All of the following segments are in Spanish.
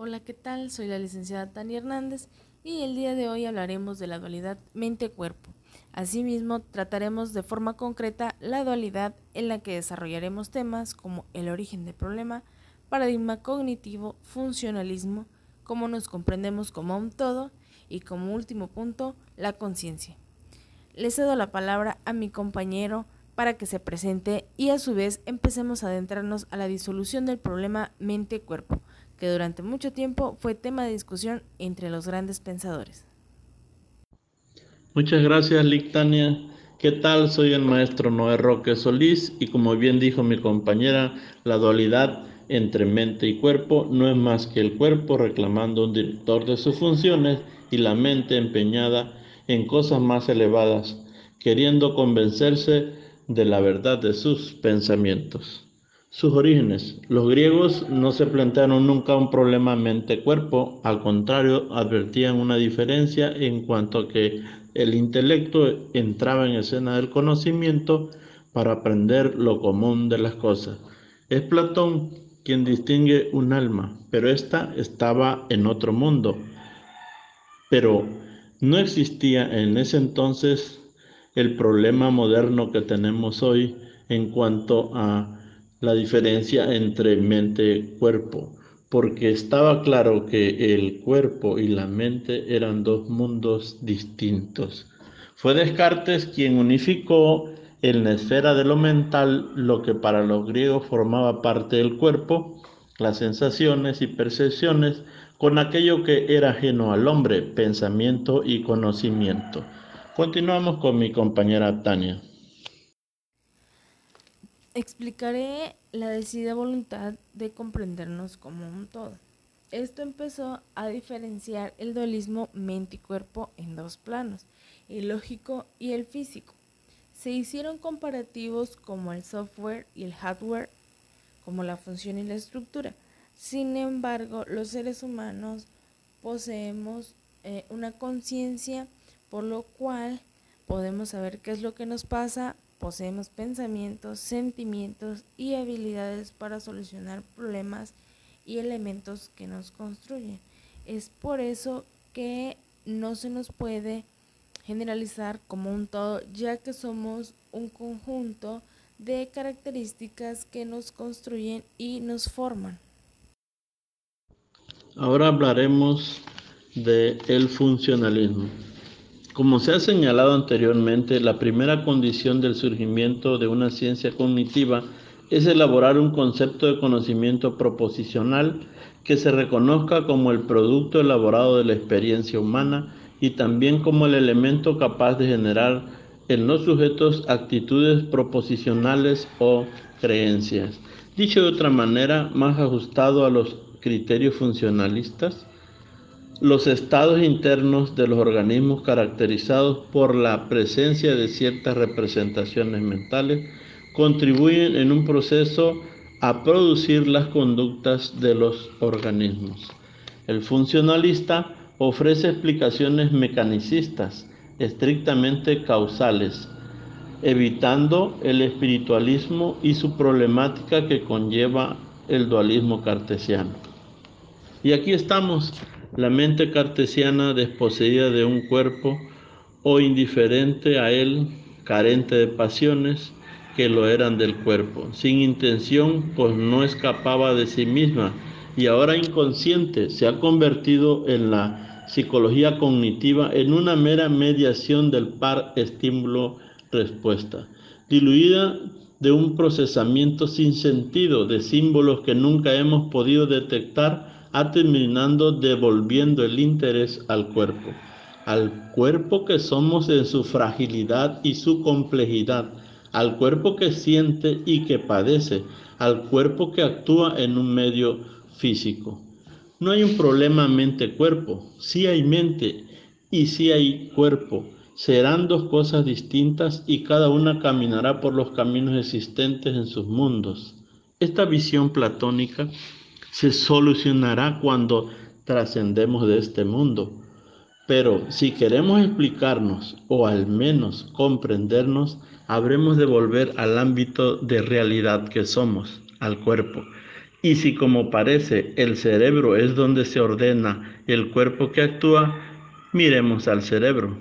Hola, ¿qué tal? Soy la licenciada Tania Hernández y el día de hoy hablaremos de la dualidad mente-cuerpo. Asimismo, trataremos de forma concreta la dualidad en la que desarrollaremos temas como el origen del problema, paradigma cognitivo, funcionalismo, cómo nos comprendemos como un todo y como último punto, la conciencia. Le cedo la palabra a mi compañero para que se presente y a su vez empecemos a adentrarnos a la disolución del problema mente-cuerpo, que durante mucho tiempo fue tema de discusión entre los grandes pensadores. Muchas gracias, Lictania. ¿Qué tal? Soy el maestro Noé Roque Solís y como bien dijo mi compañera, la dualidad entre mente y cuerpo no es más que el cuerpo reclamando un director de sus funciones y la mente empeñada en cosas más elevadas, queriendo convencerse de la verdad de sus pensamientos. Sus orígenes. Los griegos no se plantearon nunca un problema mente-cuerpo, al contrario, advertían una diferencia en cuanto a que el intelecto entraba en escena del conocimiento para aprender lo común de las cosas. Es Platón quien distingue un alma, pero ésta estaba en otro mundo. Pero no existía en ese entonces el problema moderno que tenemos hoy en cuanto a la diferencia entre mente y cuerpo, porque estaba claro que el cuerpo y la mente eran dos mundos distintos. Fue Descartes quien unificó en la esfera de lo mental lo que para los griegos formaba parte del cuerpo, las sensaciones y percepciones, con aquello que era ajeno al hombre, pensamiento y conocimiento. Continuamos con mi compañera Tania. Explicaré la decidida voluntad de comprendernos como un todo. Esto empezó a diferenciar el dualismo mente y cuerpo en dos planos, el lógico y el físico. Se hicieron comparativos como el software y el hardware, como la función y la estructura. Sin embargo, los seres humanos poseemos eh, una conciencia, por lo cual podemos saber qué es lo que nos pasa, Poseemos pensamientos, sentimientos y habilidades para solucionar problemas y elementos que nos construyen. Es por eso que no se nos puede generalizar como un todo, ya que somos un conjunto de características que nos construyen y nos forman. Ahora hablaremos de funcionalismo. Como se ha señalado anteriormente, la primera condición del surgimiento de una ciencia cognitiva es elaborar un concepto de conocimiento proposicional que se reconozca como el producto elaborado de la experiencia humana y también como el elemento capaz de generar en los sujetos actitudes proposicionales o creencias. Dicho de otra manera, más ajustado a los criterios funcionalistas, los estados internos de los organismos caracterizados por la presencia de ciertas representaciones mentales contribuyen en un proceso a producir las conductas de los organismos. El funcionalista ofrece explicaciones mecanicistas, estrictamente causales, evitando el espiritualismo y su problemática que conlleva el dualismo cartesiano. Y aquí estamos la mente cartesiana desposeída de un cuerpo o indiferente a él, carente de pasiones que lo eran del cuerpo, sin intención, pues no escapaba de sí misma y ahora inconsciente se ha convertido en la psicología cognitiva en una mera mediación del par estímulo-respuesta, diluida de un procesamiento sin sentido de símbolos que nunca hemos podido detectar a terminando devolviendo el interés al cuerpo, al cuerpo que somos en su fragilidad y su complejidad, al cuerpo que siente y que padece, al cuerpo que actúa en un medio físico. No hay un problema mente-cuerpo, sí hay mente y sí hay cuerpo. Serán dos cosas distintas y cada una caminará por los caminos existentes en sus mundos. Esta visión platónica se solucionará cuando trascendemos de este mundo. Pero si queremos explicarnos o al menos comprendernos, habremos de volver al ámbito de realidad que somos, al cuerpo, Y si como parece el cerebro es donde se ordena el cuerpo que actúa, miremos al cerebro.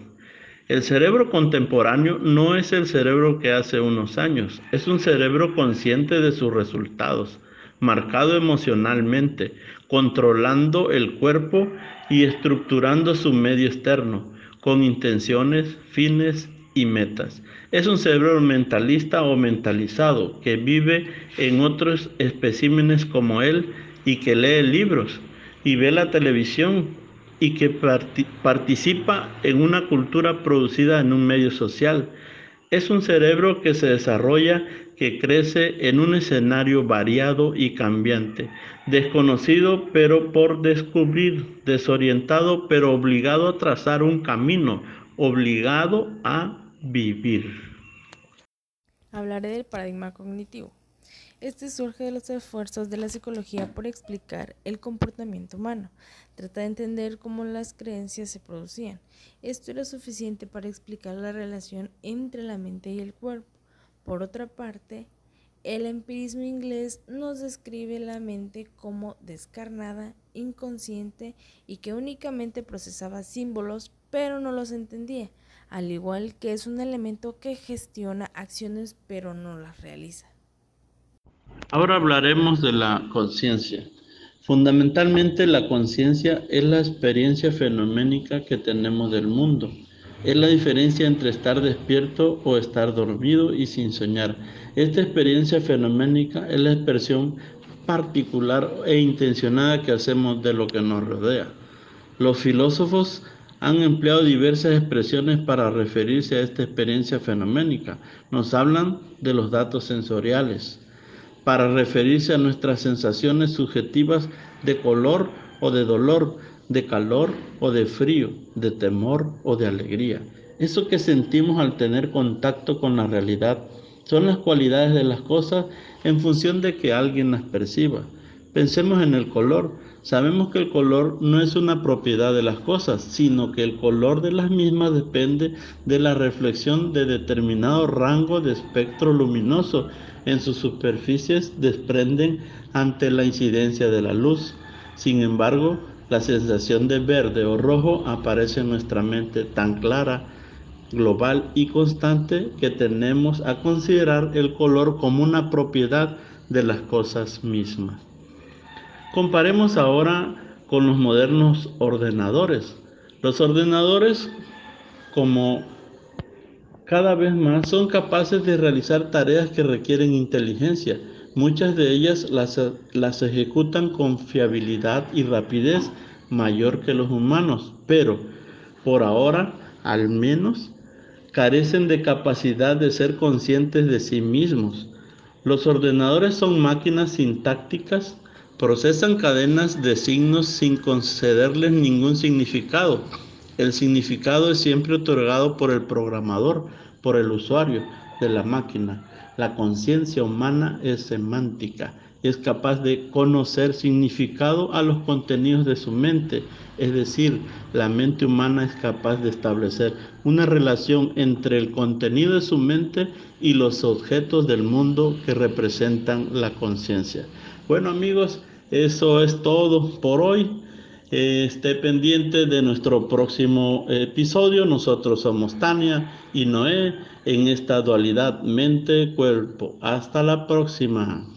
El cerebro contemporáneo no es el cerebro que hace unos años, es un cerebro consciente de sus resultados, marcado emocionalmente, controlando el cuerpo y estructurando su medio externo, con intenciones, fines y metas. Es un cerebro mentalista o mentalizado que vive en otros especímenes como él y que lee libros y ve la televisión y que participa en una cultura producida en un medio social. Es un cerebro que se desarrolla, que crece en un escenario variado y cambiante, desconocido pero por descubrir, desorientado pero obligado a trazar un camino, obligado a vivir. Hablaré del paradigma cognitivo. Este surge de los esfuerzos de la psicología por explicar el comportamiento humano. Trata de entender cómo las creencias se producían. Esto era suficiente para explicar la relación entre la mente y el cuerpo. Por otra parte, el empirismo inglés nos describe la mente como descarnada, inconsciente y que únicamente procesaba símbolos pero no los entendía al igual que es un elemento que gestiona acciones pero no las realiza. Ahora hablaremos de la conciencia. Fundamentalmente la conciencia es la experiencia fenoménica que tenemos del mundo. Es la diferencia entre estar despierto o estar dormido y sin soñar. Esta experiencia fenoménica es la expresión particular e intencionada que hacemos de lo que nos rodea. Los filósofos han empleado diversas expresiones para referirse a esta experiencia fenoménica. Nos hablan de los datos sensoriales, para referirse a nuestras sensaciones subjetivas de color o de dolor, de calor o de frío, de temor o de alegría. Eso que sentimos al tener contacto con la realidad son las cualidades de las cosas en función de que alguien las perciba. Pensemos en el color. Sabemos que el color no es una propiedad de las cosas, sino que el color de las mismas depende de la reflexión de determinado rango de espectro luminoso en sus superficies desprenden ante la incidencia de la luz. Sin embargo, la sensación de verde o rojo aparece en nuestra mente tan clara, global y constante que tenemos a considerar el color como una propiedad de las cosas mismas. Comparemos ahora con los modernos ordenadores. Los ordenadores, como cada vez más, son capaces de realizar tareas que requieren inteligencia. Muchas de ellas las, las ejecutan con fiabilidad y rapidez mayor que los humanos, pero por ahora, al menos, carecen de capacidad de ser conscientes de sí mismos. Los ordenadores son máquinas sintácticas procesan cadenas de signos sin concederles ningún significado. El significado es siempre otorgado por el programador, por el usuario de la máquina. La conciencia humana es semántica, es capaz de conocer significado a los contenidos de su mente, es decir, la mente humana es capaz de establecer una relación entre el contenido de su mente y los objetos del mundo que representan la conciencia. Bueno amigos, eso es todo por hoy. Esté pendiente de nuestro próximo episodio. Nosotros somos Tania y Noé en esta dualidad mente-cuerpo. Hasta la próxima.